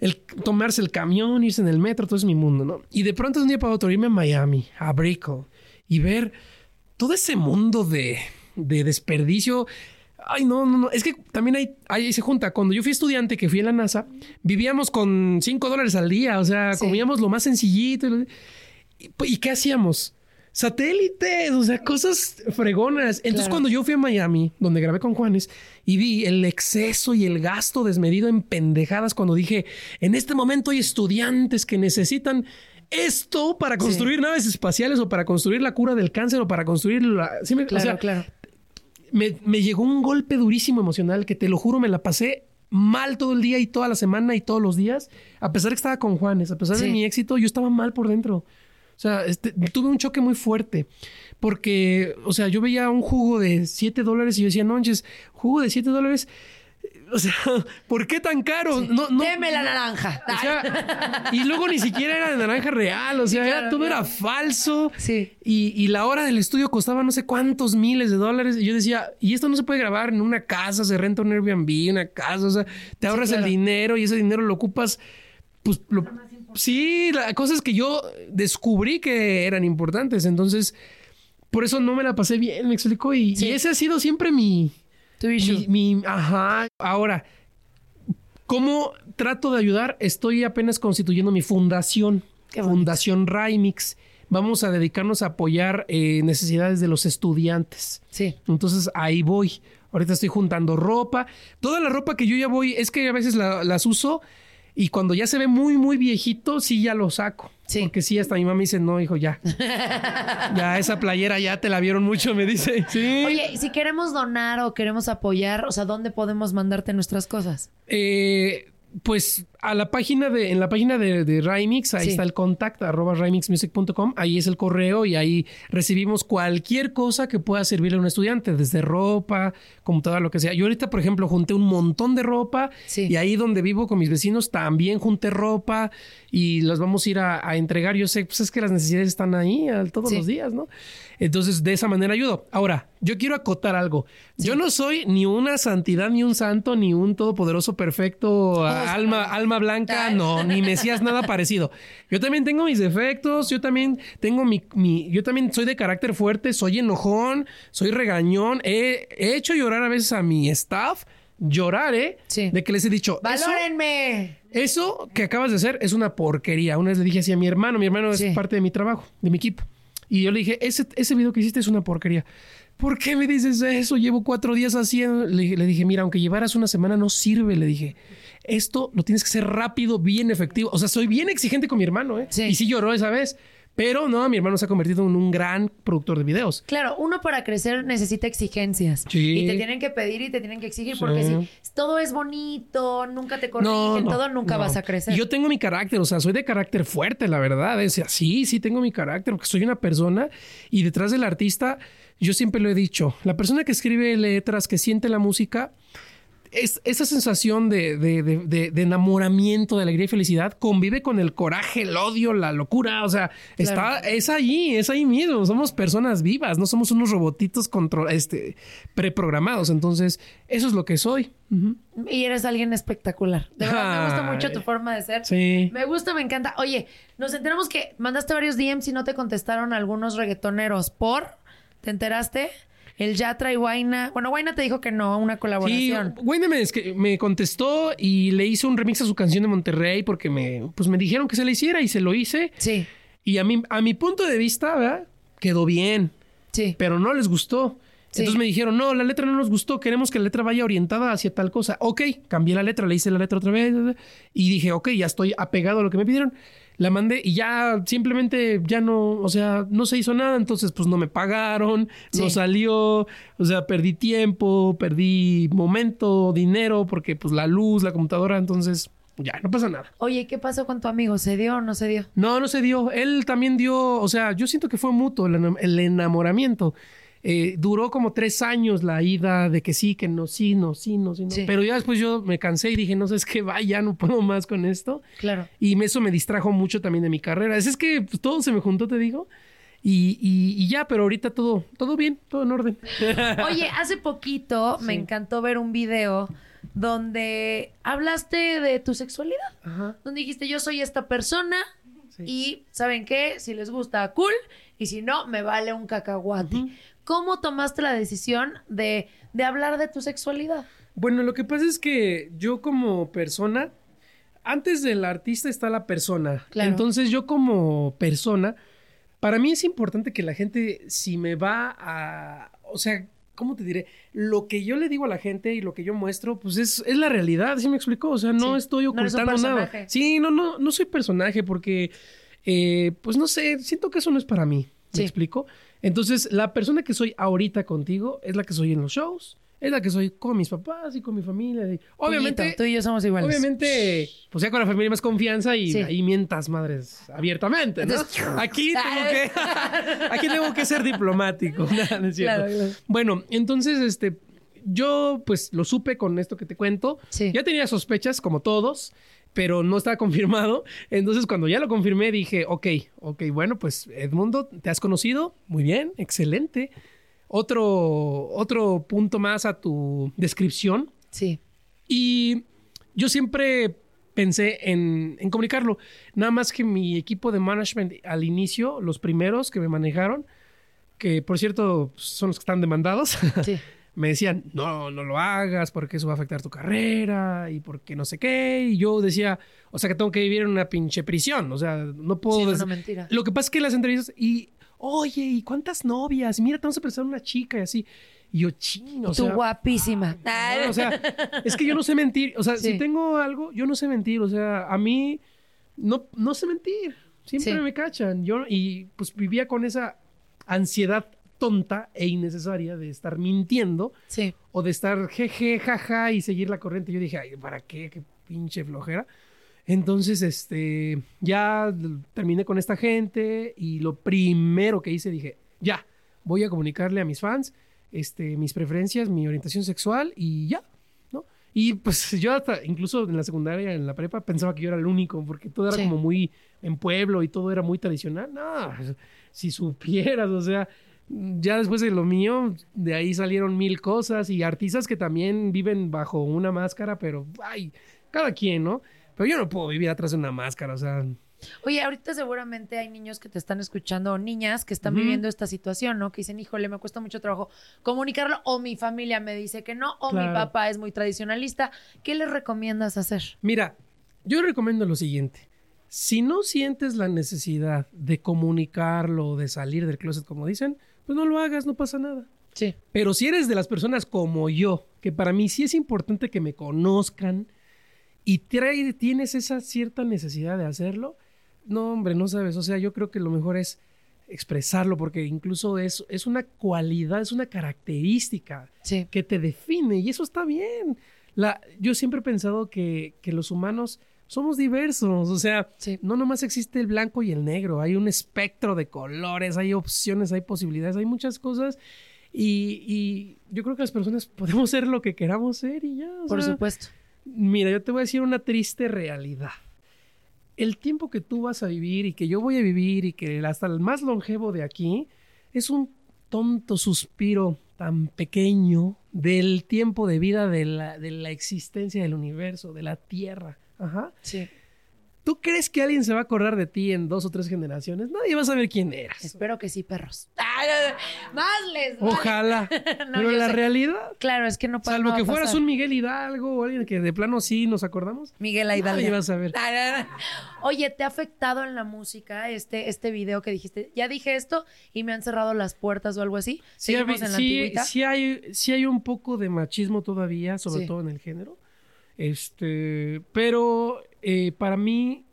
el tomarse el camión, irse en el metro, todo es mi mundo, ¿no? Y de pronto de un día para otro irme a Miami, a Brickell, y ver todo ese mundo de, de desperdicio. Ay, no, no, no. Es que también hay, ahí se junta. Cuando yo fui estudiante, que fui a la NASA, vivíamos con 5 dólares al día. O sea, Sí. comíamos lo más sencillito. ¿Y, y qué hacíamos? Satélites, o sea, cosas fregonas. Entonces, Claro. cuando yo fui a Miami, donde grabé con Juanes, y vi el exceso y el gasto desmedido en pendejadas, cuando dije, en este momento hay estudiantes que necesitan esto para construir naves espaciales o para construir la cura del cáncer o para construir la... ¿sí me- o Claro, sea, claro. Me, me llegó un golpe durísimo emocional que te lo juro, me la pasé mal todo el día y toda la semana y todos los días. A pesar de que estaba con Juanes, a pesar de mi éxito, yo estaba mal por dentro. O sea, este, tuve un choque muy fuerte porque, o sea, yo veía un jugo de 7 dólares y yo decía, no, manches, jugo de 7 dólares. O sea, ¿por qué tan caro? No, no, Deme la naranja. o sea, y luego ni siquiera era de naranja real, o sea, era- claro, todo claro. era falso. Sí. Y, y la hora del estudio costaba no sé cuántos miles de dólares. Y yo decía, y esto no se puede grabar en una casa, se renta un Airbnb, una casa, o sea, te ahorras claro. el dinero y ese dinero lo ocupas, pues, lo- sí, la cosa es que yo descubrí que eran importantes. Entonces, por eso no me la pasé bien, me explicó. Y, Sí. y ese ha sido siempre mi, Tu issue. Mi, mi- ajá. Ahora, ¿cómo trato de ayudar? Estoy apenas constituyendo mi fundación, Qué. Fundación Raimix. Vamos a dedicarnos a apoyar eh, necesidades de los estudiantes. Sí. Entonces ahí voy. Ahorita estoy juntando ropa. Toda la ropa que yo ya voy, es que a veces la- las uso y cuando ya se ve muy, muy viejito, sí ya lo saco. Sí. Porque sí, hasta mi mamá me dice, no, hijo, ya. ya esa playera ya te la vieron mucho, me dice. Sí. Oye, si queremos donar o queremos apoyar, o sea, ¿dónde podemos mandarte nuestras cosas? Eh, pues a la página de, en la página de, de Rymix, ahí Sí. está el contact, arroba rymixmusic.com, ahí es el correo y ahí recibimos cualquier cosa que pueda servirle a un estudiante, desde ropa, computadora, lo que sea. Yo ahorita, por ejemplo, junté un montón de ropa Sí. y ahí donde vivo con mis vecinos también junté ropa y las vamos a ir a, a entregar. Yo sé, pues es que las necesidades están ahí a- todos Sí. los días, ¿no? Entonces, de esa manera ayudo. Ahora, yo quiero acotar algo. Yo no soy ni una santidad, ni un santo, ni un todopoderoso perfecto, alma, alma blanca, no, ni Mesías, nada parecido. Yo también tengo mis defectos, yo también tengo mi, mi- yo también soy de carácter fuerte, soy enojón, soy regañón. He, he hecho llorar a veces a mi staff, llorar, ¿eh? Sí. De que les he dicho, "Eso- ¡Valórenme! eso que acabas de hacer es una porquería. Una vez le dije así a mi hermano, mi hermano Sí. es parte de mi trabajo, de mi equipo. Y yo le dije, ese, ese video que hiciste es una porquería. ¿Por qué me dices eso? Llevo cuatro días haciendo. Le, le dije, mira, aunque llevaras una semana no sirve. Le dije, esto lo tienes que hacer rápido, bien efectivo. O sea, soy bien exigente con mi hermano, ¿eh? Sí. Y sí lloró esa vez. Pero no, mi hermano se ha convertido en un gran productor de videos. Claro, uno para crecer necesita exigencias. Sí. Y te tienen que pedir y te tienen que exigir, porque Sí. si todo es bonito, nunca te corrigen, todo, nunca no. vas a crecer. Yo tengo mi carácter, o sea, soy de carácter fuerte, la verdad. Es sí, sí tengo mi carácter, porque soy una persona y detrás del artista, yo siempre lo he dicho, la persona que escribe letras, que siente la música, es, esa sensación de, de- de- enamoramiento, de alegría y felicidad, convive con el coraje, el odio, la locura. O sea, está, es ahí, es ahí mismo. Somos personas vivas, no somos unos robotitos contro- este, preprogramados. Entonces, eso es lo que soy. Y eres alguien espectacular. De verdad, me gusta mucho tu forma de ser. Sí. Me gusta, me encanta. Oye, nos enteramos que mandaste varios DMs y no te contestaron algunos reggaetoneros. ¿Por? ¿Te enteraste? El Yatra y Guaina. Bueno, Guaina te dijo que no, una Sí, colaboración. Wayne me, me contestó y le hice un remix a su canción de Monterrey porque me, pues me dijeron que se la hiciera y se lo hice. Sí, Y a mí, a mi punto de vista, ¿verdad? Quedó bien, sí. pero no les gustó. Sí. Entonces me dijeron, no, la letra no nos gustó, queremos que la letra vaya orientada hacia tal cosa. Ok, cambié la letra, le hice la letra otra vez y dije, ok, ya estoy apegado a lo que me pidieron. La mandé y ya simplemente ya no, o sea, no se hizo nada, entonces pues no me pagaron, no salió, o sea, perdí tiempo, perdí momento, dinero, porque pues la luz, la computadora, entonces ya, no pasa nada. Oye, ¿qué pasó con tu amigo? ¿Se dio o no se dio? No, no se dio. Él también dio, o sea, yo siento que fue mutuo el enamoramiento. Eh, duró como tres años la ida de que sí, que no, sí, no, sí, no, sí, no. Sí. Pero ya después yo me cansé y dije, no sé, es que vaya, no puedo más con esto. Claro. Y eso me distrajo mucho también de mi carrera. Es, es que pues, todo se me juntó, te digo. Y, y- y ya, pero ahorita todo, todo bien, todo en orden. Oye, hace poquito me encantó ver un video donde hablaste de tu sexualidad. Ajá. Donde dijiste, yo soy esta persona Sí. y, ¿saben qué? Si les gusta, cool. Y si no, me vale un cacahuate. ¿Cómo tomaste la decisión de, de hablar de tu sexualidad? Bueno, lo que pasa es que yo como persona, antes del artista está la persona. Claro. Entonces yo como persona, para mí es importante que la gente, si me va a, o sea, ¿cómo te diré? Lo que yo le digo a la gente y lo que yo muestro, pues es, es la realidad, ¿sí me explicó? O sea, no Sí. estoy No ocultando nada. personaje. Sí, no, no, no soy personaje porque, eh, pues no sé, siento que eso no es para mí. ¿Me Sí. explico? Entonces, la persona que soy ahorita contigo es la que soy en los shows, es la que soy con mis papás y con mi familia. y- obviamente, Puñito, tú y yo somos iguales. obviamente, pues ya con la familia hay más confianza y Sí. ahí mientas madres abiertamente, ¿no? Entonces- aquí tengo que, aquí tengo que ser diplomático, Nada, no es cierto. Claro, claro. Bueno, entonces, este, yo pues lo supe con esto que te cuento. Sí. Ya tenía sospechas, como todos, pero no estaba confirmado. Entonces, cuando ya lo confirmé, dije, ok, ok, bueno, pues Edmundo, te has conocido, muy bien, excelente. Otro, otro punto más a tu descripción. Sí. Y yo siempre pensé en, en comunicarlo. Nada más que mi equipo de management al inicio, los primeros que me manejaron, que por cierto son los que están demandados, Sí. me decían, no, no lo hagas porque eso va a afectar tu carrera y porque no sé qué. Y yo decía, o sea que tengo que vivir en una pinche prisión. O sea, no puedo... Sí, no, des- no, mentira. Lo que pasa es que las entrevistas y, oye, ¿y cuántas novias? Mira, te vamos a presentar una chica y así. Y yo, chino, Tú sea... guapísima. no, o sea, es que yo no sé mentir. O sea, Sí. si tengo algo, yo no sé mentir. O sea, a mí no, no sé mentir. Siempre Sí. me cachan. Yo, y pues vivía con esa ansiedad tonta e innecesaria de estar mintiendo Sí. o de estar jeje, jaja y seguir la corriente. Yo dije, ay, ¿para qué? Qué pinche flojera. Entonces, este, ya terminé con esta gente y lo primero que hice dije, ya, voy a comunicarle a mis fans, este, mis preferencias, mi orientación sexual y ya, ¿no? Y pues yo hasta, incluso en la secundaria, en la prepa, pensaba que yo era el único, porque todo era Sí. como muy en pueblo y todo era muy tradicional. No, si supieras, o sea, ya después de lo mío, de ahí salieron mil cosas y artistas que también viven bajo una máscara, pero, ay, cada quien, ¿no? Pero yo no puedo vivir atrás de una máscara, o sea, Oye, ahorita seguramente hay niños que te están escuchando o niñas que están viviendo esta situación, ¿no? Que dicen, híjole, me cuesta mucho trabajo comunicarlo o mi familia me dice que no o mi papá es muy tradicionalista. ¿Qué les recomiendas hacer? Mira, yo recomiendo lo siguiente. Si no sientes la necesidad de comunicarlo, de salir del closet, como dicen, pues no lo hagas, no pasa nada. Sí. Pero si eres de las personas como yo, que para mí sí es importante que me conozcan y trae- tienes esa cierta necesidad de hacerlo, no, hombre, no sabes. O sea, yo creo que lo mejor es expresarlo porque incluso es, es una cualidad, es una característica Sí. que te define y eso está bien. La, yo siempre he pensado que, que los humanos somos diversos, o sea, Sí. no nomás existe el blanco y el negro, hay un espectro de colores, hay opciones, hay posibilidades, hay muchas cosas y, y yo creo que las personas podemos ser lo que queramos ser y ya. Por sea, supuesto. Mira, yo te voy a decir una triste realidad. El tiempo que tú vas a vivir y que yo voy a vivir y que hasta el más longevo de aquí es un tonto suspiro tan pequeño del tiempo de vida de la, de la existencia del universo, de la Tierra. Ajá. Sí. ¿Tú crees que alguien se va a acordar de ti en dos o tres generaciones? Nadie va a saber quién eras. Espero que sí, perros. Ay, Más les vale. Ojalá. No, Pero la sé. realidad, Claro, es que no pasa. salvo no que fueras un Miguel Hidalgo o alguien que de plano sí nos acordamos, Miguel nadie Hidalgo. va a saber. Oye, ¿te ha afectado en la música este, este video que dijiste? Ya dije esto y me han cerrado las puertas o algo así. Sí, en la sí, sí hay, sí hay un poco de machismo todavía, sobre Sí. todo en el género. Este, pero eh, para mí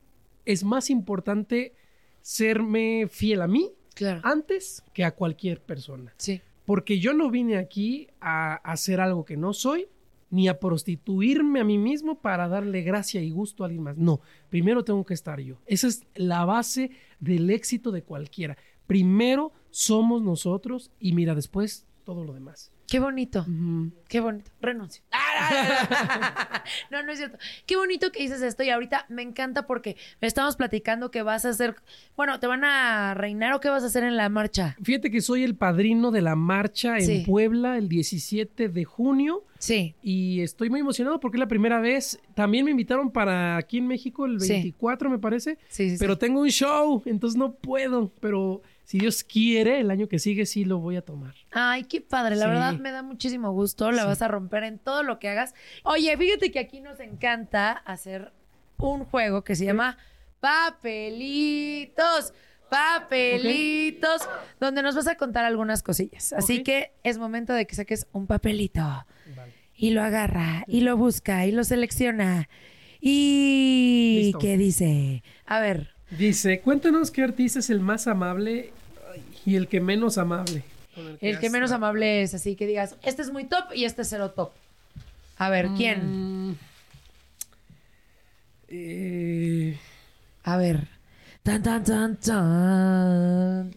es más importante serme fiel a mí Claro. antes que a cualquier persona. Sí. Porque yo no vine aquí a hacer algo que no soy, ni a prostituirme a mí mismo para darle gracia y gusto a alguien más. No, primero tengo que estar yo. Esa es la base del éxito de cualquiera. Primero somos nosotros y mira después todo lo demás. Qué bonito. Qué bonito. Renuncio. No, no es cierto. Qué bonito que dices esto y ahorita me encanta porque estamos platicando que vas a hacer, bueno, te van a reinar o qué vas a hacer en la marcha. Fíjate que soy el padrino de la marcha en Sí. Puebla el 17 de junio Sí. y estoy muy emocionado porque es la primera vez. También me invitaron para aquí en México el Sí. 24, me parece. Sí, sí, Pero tengo un show, entonces no puedo. Pero si Dios quiere, el año que sigue sí lo voy a tomar. Ay, qué padre. La Sí. verdad me da muchísimo gusto. La Sí. vas a romper en todo lo que hagas. Oye, fíjate que aquí nos encanta hacer un juego que se llama Papelitos. Papelitos, donde nos vas a contar algunas cosillas. Así que es momento de que saques un papelito y lo agarra y lo busca y lo selecciona. Y Listo. ¿qué dice? A ver, Dice, cuéntanos qué artista es el más amable y el que menos amable. el que menos amable es así que digas, este es muy top y este es cero top. A ver, ¿quién? Mm, eh, A ver. Tan, tan, tan, tan.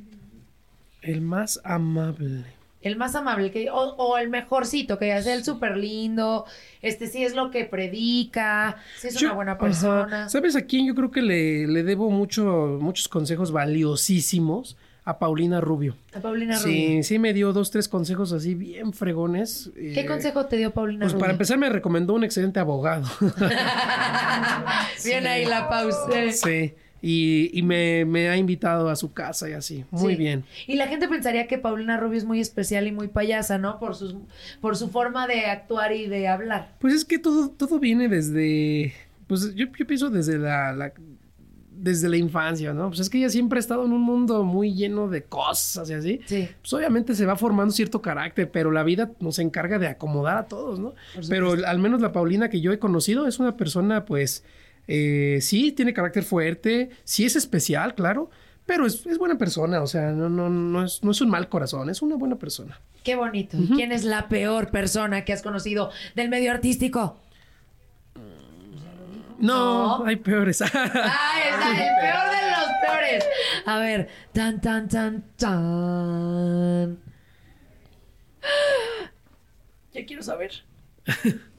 el más amable. El más amable, que, o, o el mejorcito, que ya sea el súper lindo, este sí es lo que predica, sí es Yo- una buena ajá. persona. ¿Sabes a quién? Yo creo que le, le debo mucho, muchos consejos valiosísimos a Paulina Rubio. A Paulina Rubio. Sí, sí me dio dos, tres consejos así bien fregones. ¿Qué eh, consejo te dio Paulina Pues Rubio? para empezar me recomendó un excelente abogado. Bien ahí la pausa. sí. Y, y me, me ha invitado a su casa y así. Muy Sí. bien. Y la gente pensaría que Paulina Rubio es muy especial y muy payasa, ¿no? Por, sus, por su forma de actuar y de hablar. Pues es que todo, todo viene desde. Pues yo, yo pienso desde la, la- Desde la infancia, ¿no? Pues es que ella siempre ha estado en un mundo muy lleno de cosas y así. Sí. Pues obviamente se va formando cierto carácter, pero la vida nos encarga de acomodar a todos, ¿no? Pero al menos la Paulina que yo he conocido es una persona, pues, eh, sí, tiene carácter fuerte, sí es especial, claro, pero es, es buena persona, o sea, no, no, no, es, no es un mal corazón, es una buena persona. Qué bonito. ¿Y quién es la peor persona que has conocido del medio artístico? No, No. hay peores. ¡Ay, está el peor de los peores! A ver, tan, tan, tan, tan. Ya quiero saber.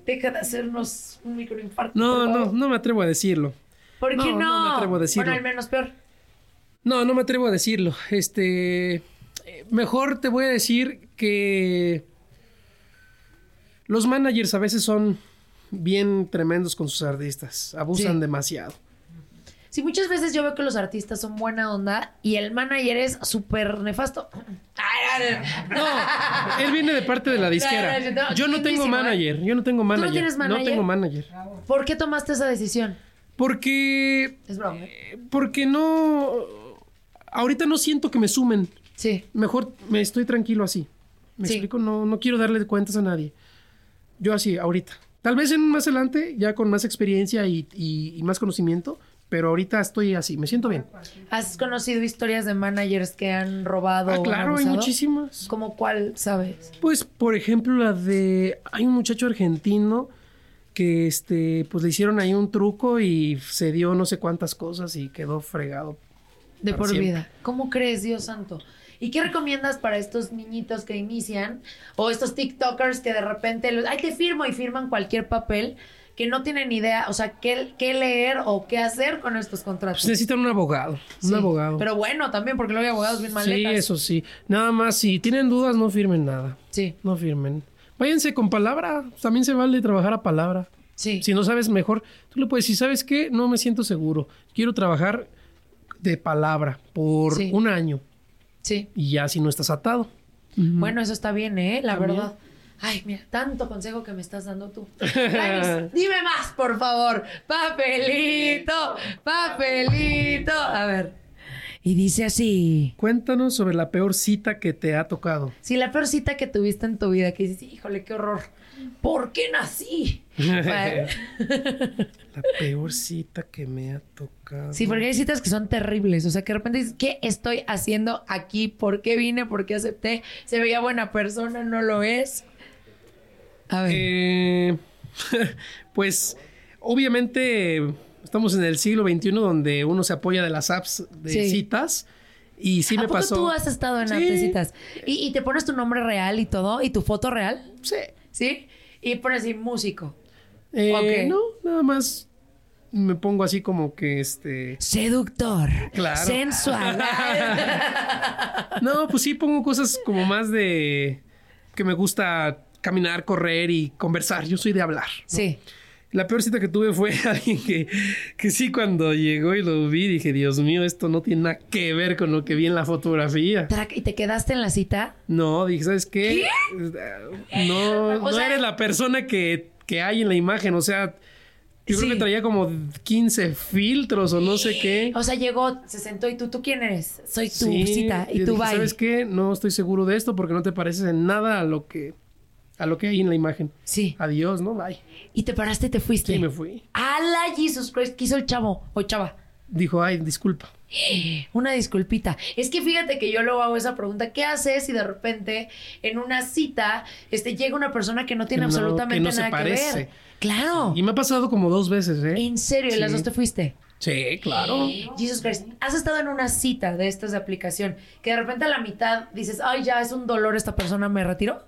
Deja de hacernos un microinfarto. No, no, no me atrevo a decirlo. ¿Por qué no, no? no me atrevo a decirlo. Bueno, al menos peor. No, no me atrevo a decirlo. Este. Mejor te voy a decir que. Los managers a veces son bien tremendos con sus artistas. Abusan Sí. demasiado. Sí, muchas veces yo veo que los artistas son buena onda y el manager es súper nefasto. Ay, ay, ay. No, él viene de parte de la disquera. No, no, no, Yo no tengo ¿eh? manager. Yo no tengo manager. tienes No manager? tengo manager. ¿Por qué tomaste esa decisión? Porque. Es broma. ¿eh? Porque no. Ahorita no siento que me sumen. Sí. Mejor me estoy tranquilo así. ¿Me Sí. explico? No, no quiero darle cuentas a nadie. Yo así, ahorita. Tal vez en más adelante, ya con más experiencia y, y- y más conocimiento, pero ahorita estoy así, me siento bien. ¿Has conocido historias de managers que han robado? Ah, o claro, hay muchísimas. ¿Cómo cuál sabes? Pues, por ejemplo, la de. Hay un muchacho argentino que este, pues le hicieron ahí un truco y se dio no sé cuántas cosas y quedó fregado. De por siempre. vida. ¿Cómo crees, Dios santo? ¿Y qué recomiendas para estos niñitos que inician o estos TikTokers que de repente, los, ay, te firmo y firman cualquier papel que no tienen idea, o sea, qué, qué leer o qué hacer con estos contratos? Pues necesitan un abogado. Un Sí. abogado. Pero bueno, también porque luego hay abogados bien sí, maletas. eso sí. Nada más, si tienen dudas, no firmen nada. Sí, No firmen. Váyanse con palabra. También se vale trabajar a palabra. sí. Si no sabes mejor, tú le puedes decir, ¿sabes qué? No me siento seguro. Quiero trabajar de palabra por Sí. un año. Sí. Y ya si no estás atado. Bueno, eso está bien, ¿eh? La También. verdad. Ay, mira, tanto consejo que me estás dando tú. Ay, dime más, por favor. Papelito, papelito. A ver. Y dice así. Cuéntanos sobre la peor cita que te ha tocado. Si la peor cita que tuviste en tu vida, que dices, híjole, qué horror. ¿Por qué nací? La peor cita que me ha tocado. Sí, porque hay citas que son terribles. O sea, que de repente dices, ¿qué estoy haciendo aquí? ¿Por qué vine? ¿Por qué acepté? Se veía buena persona, no lo es. A ver. Eh, pues, obviamente, estamos en el siglo XXI donde uno se apoya de las apps de Sí. citas. Y sí ¿A me poco pasó. tú has estado en Sí. apps de citas? ¿Y, y te pones tu nombre real y todo? ¿Y tu foto real? Sí. ¿Sí? Y pones así músico. Eh, Ok. No, nada más me pongo así como que este. Seductor. Claro. Sensual. No, pues sí pongo cosas como más de que me gusta caminar, correr y conversar. Yo soy de hablar. ¿no? sí. La peor cita que tuve fue alguien que, que sí cuando llegó y lo vi dije, Dios mío, esto no tiene nada que ver con lo que vi en la fotografía. ¿Y te quedaste en la cita? No, dije, ¿sabes qué? No, O no sea- eres la persona que, que hay en la imagen. O sea, yo Sí. creo que traía como 15 filtros o no sé qué. O sea, llegó, se sentó y tú, ¿tú quién eres? Soy tu Sí, cita. Y yo tú vas. ¿Sabes qué? No estoy seguro de esto porque no te pareces en nada a lo que a lo que hay en la imagen. Sí. Adiós, ¿no? Bye. Y te paraste y te fuiste. Sí, me fui. ¡Hala, Jesus Christ! ¿Qué hizo el chavo o chava? Dijo, ay, disculpa. Una disculpita. Es que fíjate que yo luego hago esa pregunta. ¿Qué haces si de repente en una cita este, llega una persona que no tiene Que no- absolutamente que no se nada que parece. ver? Claro. Y me ha pasado como dos veces, ¿eh? En serio, ¿y las dos te fuiste? Sí, claro. Jesus Christ, has estado en una cita de estas de aplicación que de repente a la mitad dices, ay, ya es un dolor esta persona, me retiro.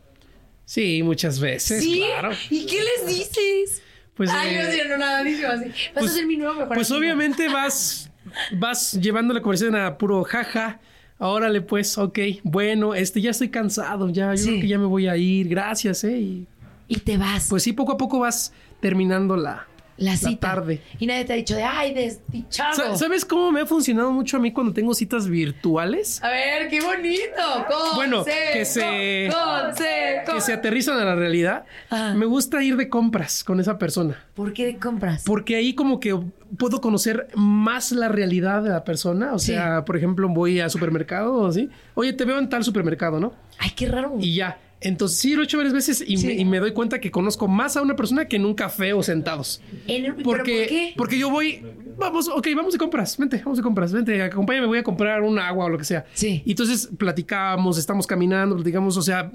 Sí, muchas veces, ¿Sí? claro. ¿Y qué les dices? Pues, ay, eh, no no nada, digo así. Vas pues- a ser mi nuevo mejor Pues amigo. obviamente vas, vas llevando la conversación a puro jaja. Órale, pues, ok, bueno, este, ya estoy cansado, ya, yo creo que ya me voy a ir, gracias, eh. Y Y te vas. pues sí, poco a poco vas terminando la, La cita. tarde. Y nadie te ha dicho de, ay, desdichado. Sa- ¿Sabes cómo me ha funcionado mucho a mí cuando tengo citas virtuales? A ver, qué bonito. Consejo, Bueno, que se- Consejo. Que se aterrizan a la realidad. Ajá. Me gusta ir de compras con esa persona. ¿Por qué compras? Porque ahí como que puedo conocer más la realidad de la persona. O Sí. sea, por ejemplo, voy al supermercado o así. Oye, te veo en tal supermercado, ¿no? Ay, qué raro. Y ya. Entonces sí lo he hecho varias veces y, Sí. me, y me doy cuenta que conozco más a una persona que en un café o sentados. En el- ¿pero Porque, por qué? porque yo voy, vamos, ok, vamos de compras, vente, vamos de compras, vente, acompáñame, voy a comprar un agua o lo que sea. Sí. Y entonces platicamos, estamos caminando, platicamos, o sea,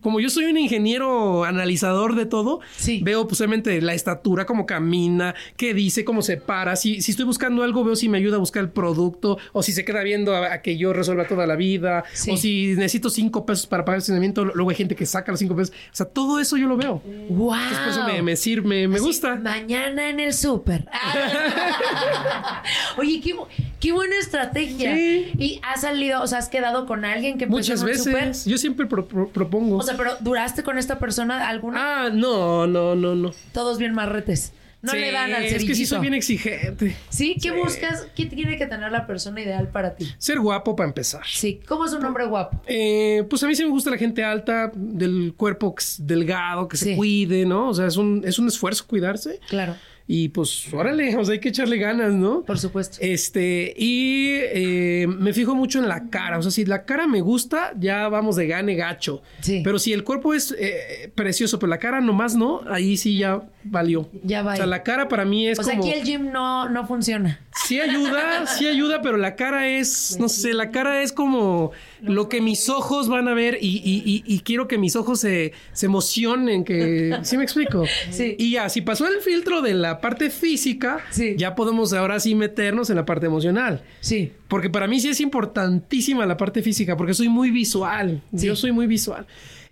como yo soy un ingeniero analizador de todo, Sí. veo posiblemente la estatura, cómo camina, qué dice, cómo se para. Si, si estoy buscando algo, veo si me ayuda a buscar el producto o si se queda viendo a, a que yo resuelva toda la vida Sí. o si necesito cinco pesos para pagar el estacionamiento, luego hay gente que saca los cinco pesos. O sea, todo eso yo lo veo. Wow. Entonces, por eso me, me sirve, me, gusta. Mañana en el súper. Oye, qué, bu- qué buena estrategia. Sí. Y has salido, o sea, has quedado con alguien que Muchas veces. Yo siempre pro- pro- propongo. O sea, pero ¿duraste con esta persona alguna? ah, no, no, no, no. Todos bien marretes. No Sí, le dan al Es que sí cerillito. soy bien exigente. ¿Sí? ¿Qué buscas? ¿Qué tiene que tener la persona ideal para ti? Ser guapo para empezar. Sí. ¿Cómo es un hombre guapo? Eh, pues a mí sí me gusta la gente alta, del cuerpo delgado, que Sí. se cuide, ¿no? O sea, es un, es un esfuerzo cuidarse. Claro, Y pues, órale, o sea, hay que echarle ganas, ¿no? por supuesto. Este, y eh, me fijo mucho en la cara. O sea, si la cara me gusta, ya vamos de gane gacho. Sí. Pero si el cuerpo es eh, precioso, pero la cara nomás no, ahí sí ya valió. Ya va. O sea, la cara para mí es O sea, como. aquí el gym no, no funciona. Sí ayuda, sí ayuda, pero la cara es, no sé, la cara es como lo que mis ojos van a ver y, y- y- y quiero que mis ojos se, se emocionen, que, ¿sí me explico? Sí. Y ya, si pasó el filtro de la parte física, Sí. ya podemos ahora sí meternos en la parte emocional. Sí. Porque para mí sí es importantísima la parte física, porque soy muy visual. Sí. Yo soy muy visual.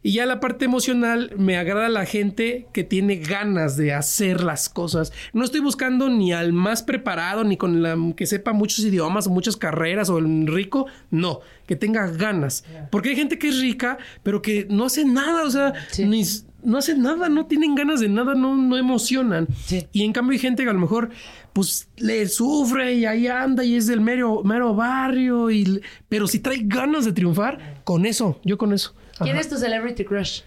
Y ya la parte emocional me agrada la gente que tiene ganas de hacer las cosas. No estoy buscando ni al más preparado, ni con la que sepa muchos idiomas o muchas carreras o el rico. No, que tenga ganas. Porque hay gente que es rica, pero que no hace nada. O sea, Sí. ni, no hacen nada, no tienen ganas de nada, no, no emocionan. Sí. Y en cambio hay gente que a lo mejor pues le sufre y ahí anda y es del mero, mero barrio, y, pero si trae ganas de triunfar, con eso, yo con eso. ¿Quién Ajá. es tu celebrity crush?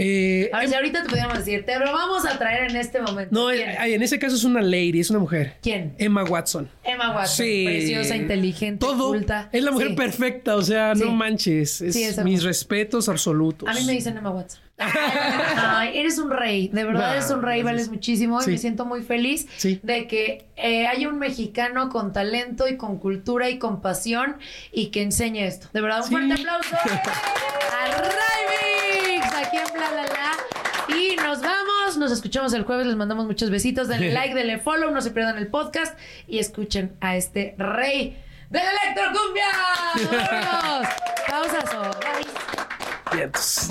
Eh, A ver, si ahorita te podríamos decir, te lo vamos a traer en este momento. no, en ese caso es una lady, es una mujer. ¿Quién? Emma Watson. Emma Watson. Sí. Preciosa, inteligente, Todo. culta. Es la mujer Sí. perfecta, o sea, Sí. no manches. Es mis respetos absolutos. A mí me dicen Emma Watson. Ay, eres un rey, de verdad No, eres un rey, vales muchísimo y me siento muy feliz Sí. de que eh, haya un mexicano con talento y con cultura y con pasión y que enseñe esto. De verdad, un Sí. fuerte aplauso a Raimix aquí en Bla La La. Y nos vamos, nos escuchamos el jueves, les mandamos muchos besitos, denle like, denle follow, no se pierdan el podcast y escuchen a este rey de la electrocumbia. Nos vemos. Pausazo. Bye. Vientos.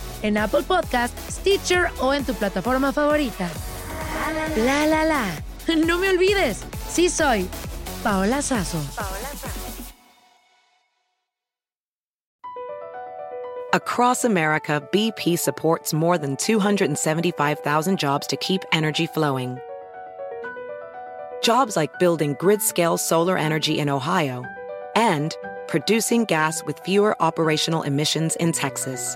en Apple Podcast, Stitcher o en tu plataforma favorita. La la la. No me olvides, sí soy Paola Sazo. Across America, BP supports more than 275,000 jobs to keep energy flowing. Jobs like building grid scale solar energy in Ohio and producing gas with fewer operational emissions in Texas.